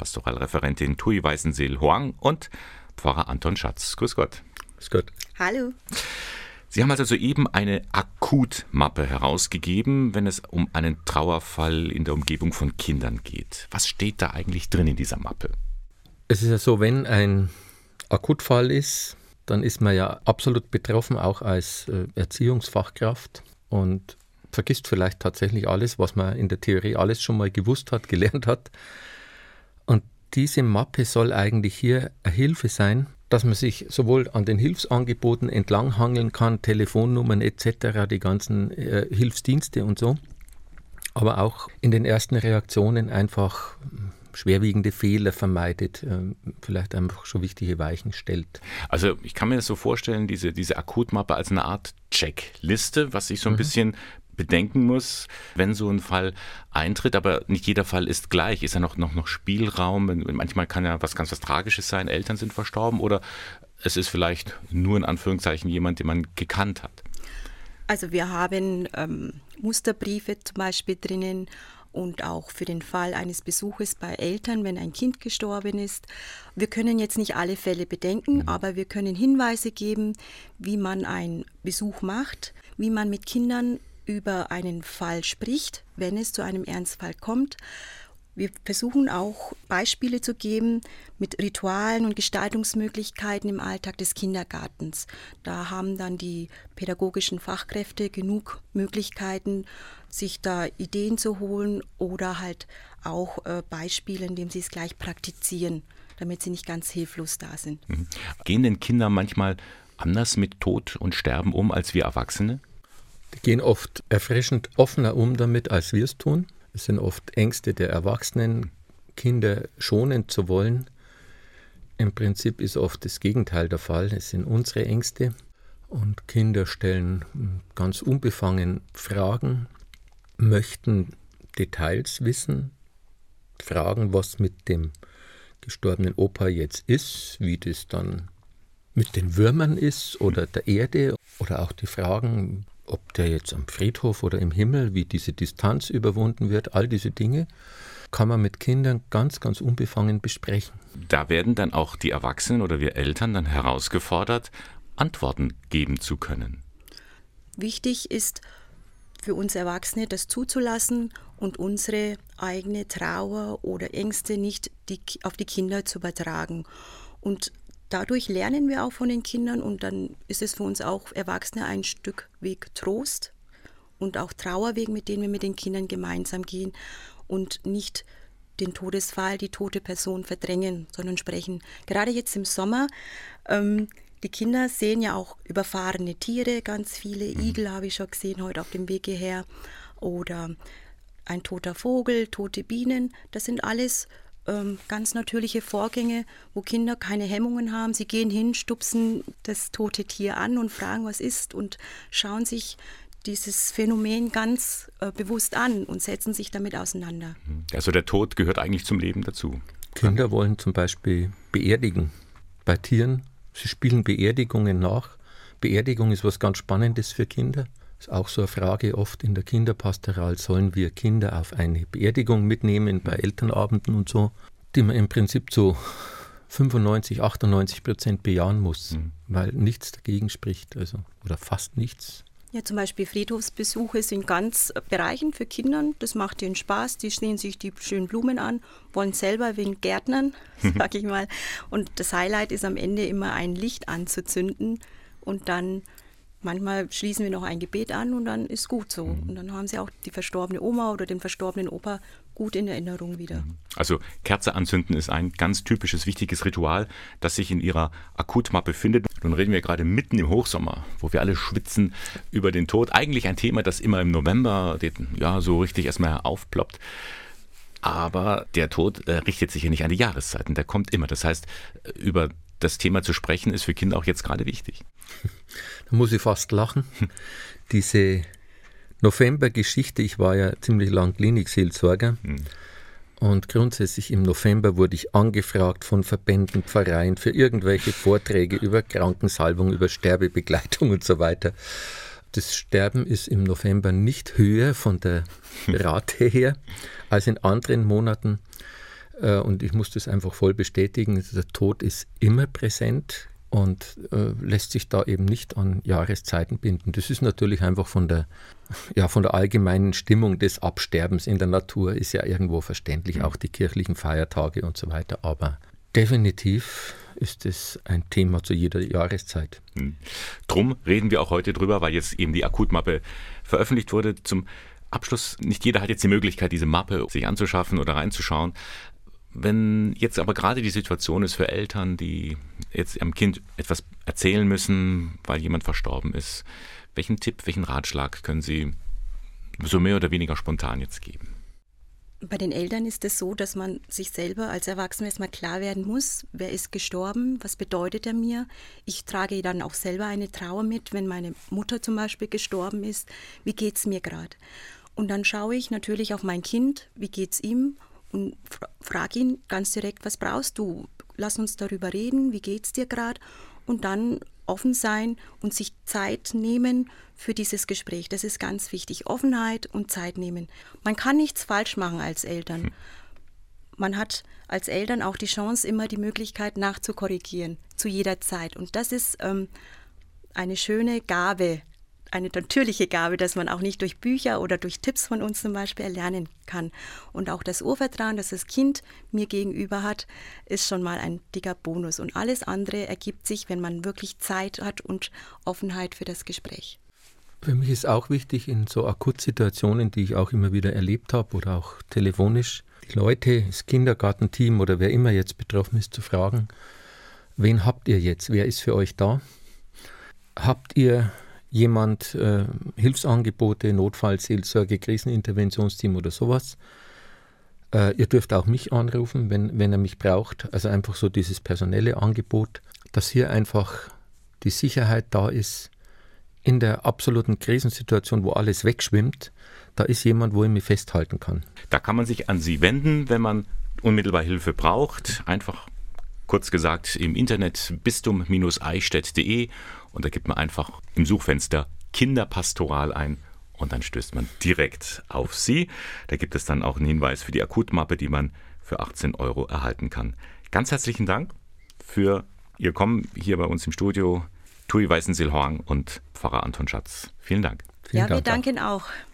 Pastoralreferentin Tui Weißenseel-Hoang und Pfarrer Anton Schatz. Grüß Gott. Grüß Gott. Hallo. Sie haben also soeben eine Akutmappe herausgegeben, wenn es um einen Trauerfall in der Umgebung von Kindern geht. Was steht da eigentlich drin in dieser Mappe? Es ist ja so, wenn ein Akutfall ist, dann ist man ja absolut betroffen, auch als äh, Erziehungsfachkraft und vergisst vielleicht tatsächlich alles, was man in der Theorie alles schon mal gewusst hat, gelernt hat. Und diese Mappe soll eigentlich hier eine Hilfe sein, dass man sich sowohl an den Hilfsangeboten entlanghangeln kann, Telefonnummern etc., die ganzen äh, Hilfsdienste und so, aber auch in den ersten Reaktionen einfach schwerwiegende Fehler vermeidet, äh, vielleicht einfach schon wichtige Weichen stellt. Also ich kann mir das so vorstellen, diese, diese Akutmappe als eine Art Checkliste, was sich so ein mhm. bisschen bedenken muss, wenn so ein Fall eintritt, aber nicht jeder Fall ist gleich. Ist ja noch, noch, noch Spielraum? Manchmal kann ja was ganz was Tragisches sein, Eltern sind verstorben oder es ist vielleicht nur in Anführungszeichen jemand, den man gekannt hat. Also wir haben ähm, Musterbriefe zum Beispiel drinnen und auch für den Fall eines Besuches bei Eltern, wenn ein Kind gestorben ist. Wir können jetzt nicht alle Fälle bedenken, mhm. aber wir können Hinweise geben, wie man einen Besuch macht, wie man mit Kindern über einen Fall spricht, wenn es zu einem Ernstfall kommt. Wir versuchen auch Beispiele zu geben mit Ritualen und Gestaltungsmöglichkeiten im Alltag des Kindergartens. Da haben dann die pädagogischen Fachkräfte genug Möglichkeiten, sich da Ideen zu holen oder halt auch äh, Beispiele, indem sie es gleich praktizieren, damit sie nicht ganz hilflos da sind. Mhm. Gehen denn Kinder manchmal anders mit Tod und Sterben um als wir Erwachsene? Die gehen oft erfrischend offener um damit, als wir es tun. Es sind oft Ängste der Erwachsenen, Kinder schonen zu wollen. Im Prinzip ist oft das Gegenteil der Fall. Es sind unsere Ängste und Kinder stellen ganz unbefangen Fragen, möchten Details wissen, fragen, was mit dem gestorbenen Opa jetzt ist, wie das dann mit den Würmern ist oder der Erde oder auch die Fragen, ob der jetzt am Friedhof oder im Himmel, wie diese Distanz überwunden wird, all diese Dinge kann man mit Kindern ganz, ganz unbefangen besprechen. Da werden dann auch die Erwachsenen oder wir Eltern dann herausgefordert, Antworten geben zu können. Wichtig ist für uns Erwachsene, das zuzulassen und unsere eigene Trauer oder Ängste nicht die, auf die Kinder zu übertragen. Und dadurch lernen wir auch von den Kindern und dann ist es für uns auch Erwachsene ein Stück Weg Trost und auch Trauerweg, mit denen wir mit den Kindern gemeinsam gehen und nicht den Todesfall, die tote Person verdrängen, sondern sprechen. Gerade jetzt im Sommer, ähm, die Kinder sehen ja auch überfahrene Tiere, ganz viele mhm. Igel habe ich schon gesehen heute auf dem Weg hierher oder ein toter Vogel, tote Bienen. Das sind alles ähm, ganz natürliche Vorgänge, wo Kinder keine Hemmungen haben. Sie gehen hin, stupsen das tote Tier an und fragen, was ist und schauen sich dieses Phänomen ganz äh, bewusst an und setzen sich damit auseinander. Mhm. Also der Tod gehört eigentlich zum Leben dazu. Kinder wollen zum Beispiel beerdigen. Bei Tieren, sie spielen Beerdigungen nach. Beerdigung ist was ganz Spannendes für Kinder. Ist auch so eine Frage oft in der Kinderpastoral, sollen wir Kinder auf eine Beerdigung mitnehmen bei Elternabenden und so, die man im Prinzip zu 95, 98 Prozent bejahen muss, mhm. weil nichts dagegen spricht, also oder fast nichts. Ja, zum Beispiel Friedhofsbesuche sind ganz bereichend für Kinder. Das macht ihnen Spaß. Die sehen sich die schönen Blumen an, wollen selber wegen Gärtnern, sag ich mal. Und das Highlight ist am Ende immer ein Licht anzuzünden und dann Manchmal schließen wir noch ein Gebet an und dann ist gut so. Mhm. Und dann haben sie auch die verstorbene Oma oder den verstorbenen Opa gut in Erinnerung wieder. Mhm. Also Kerze anzünden ist ein ganz typisches, wichtiges Ritual, das sich in ihrer Akutmappe findet. Nun reden wir gerade mitten im Hochsommer, wo wir alle schwitzen über den Tod. Eigentlich ein Thema, das immer im November ja, so richtig erstmal aufploppt. Aber der Tod äh, richtet sich ja nicht an die Jahreszeiten, der kommt immer. Das heißt, über das Thema zu sprechen, ist für Kinder auch jetzt gerade wichtig. Da muss ich fast lachen. Diese November-Geschichte, ich war ja ziemlich lang Klinikseelsorger. Mhm. Und grundsätzlich im November wurde ich angefragt von Verbänden, Pfarreien für irgendwelche Vorträge über Krankensalbung, über Sterbebegleitung und so weiter. Das Sterben ist im November nicht höher von der Rate her als in anderen Monaten. Äh, und ich muss das einfach voll bestätigen. Der Tod ist immer präsent und äh, lässt sich da eben nicht an Jahreszeiten binden. Das ist natürlich einfach von der, ja, von der allgemeinen Stimmung des Absterbens in der Natur ist ja irgendwo verständlich, mhm. auch die kirchlichen Feiertage und so weiter. Aber definitiv ist es ein Thema zu jeder Jahreszeit. Mhm. Drum reden wir auch heute drüber, weil jetzt eben die Akutmappe veröffentlicht wurde. Zum Abschluss, nicht jeder hat jetzt die Möglichkeit, diese Mappe sich anzuschaffen oder reinzuschauen. Wenn jetzt aber gerade die Situation ist für Eltern, die jetzt ihrem Kind etwas erzählen müssen, weil jemand verstorben ist, welchen Tipp, welchen Ratschlag können Sie so mehr oder weniger spontan jetzt geben? Bei den Eltern ist es so, dass man sich selber als Erwachsener erstmal klar werden muss, wer ist gestorben, was bedeutet er mir. Ich trage dann auch selber eine Trauer mit, wenn meine Mutter zum Beispiel gestorben ist. Wie geht es mir gerade? Und dann schaue ich natürlich auf mein Kind, wie geht es ihm und frage ihn ganz direkt, was brauchst du? Lass uns darüber reden, wie geht es dir gerade? Und dann offen sein und sich Zeit nehmen für dieses Gespräch. Das ist ganz wichtig. Offenheit und Zeit nehmen. Man kann nichts falsch machen als Eltern. Hm. Man hat als Eltern auch die Chance, immer die Möglichkeit nachzukorrigieren, zu jeder Zeit. Und das ist ähm, eine schöne Gabe, eine natürliche Gabe, dass man auch nicht durch Bücher oder durch Tipps von uns zum Beispiel erlernen kann. Und auch das Urvertrauen, das das Kind mir gegenüber hat, ist schon mal ein dicker Bonus. Und alles andere ergibt sich, wenn man wirklich Zeit hat und Offenheit für das Gespräch. Für mich ist auch wichtig, in so Akutsituationen, die ich auch immer wieder erlebt habe oder auch telefonisch, die Leute, das Kindergartenteam oder wer immer jetzt betroffen ist, zu fragen, wen habt ihr jetzt? Wer ist für euch da? Habt ihr jemand äh, Hilfsangebote, Notfallseelsorge, Kriseninterventionsteam oder sowas. Äh, ihr dürft auch mich anrufen, wenn, wenn er mich braucht. Also einfach so dieses personelle Angebot, dass hier einfach die Sicherheit da ist, in der absoluten Krisensituation, wo alles wegschwimmt, da ist jemand, wo ich mich festhalten kann. Da kann man sich an Sie wenden, wenn man unmittelbar Hilfe braucht. Einfach kurz gesagt im Internet bistum-eichstätt.de und da gibt man einfach im Suchfenster Kinderpastoral ein und dann stößt man direkt auf sie. Da gibt es dann auch einen Hinweis für die Akutmappe, die man für 18 Euro erhalten kann. Ganz herzlichen Dank für Ihr Kommen hier bei uns im Studio. Tui Weißensilhorn und Pfarrer Anton Schatz. Vielen Dank. Vielen ja, Dank wir danken auch. auch.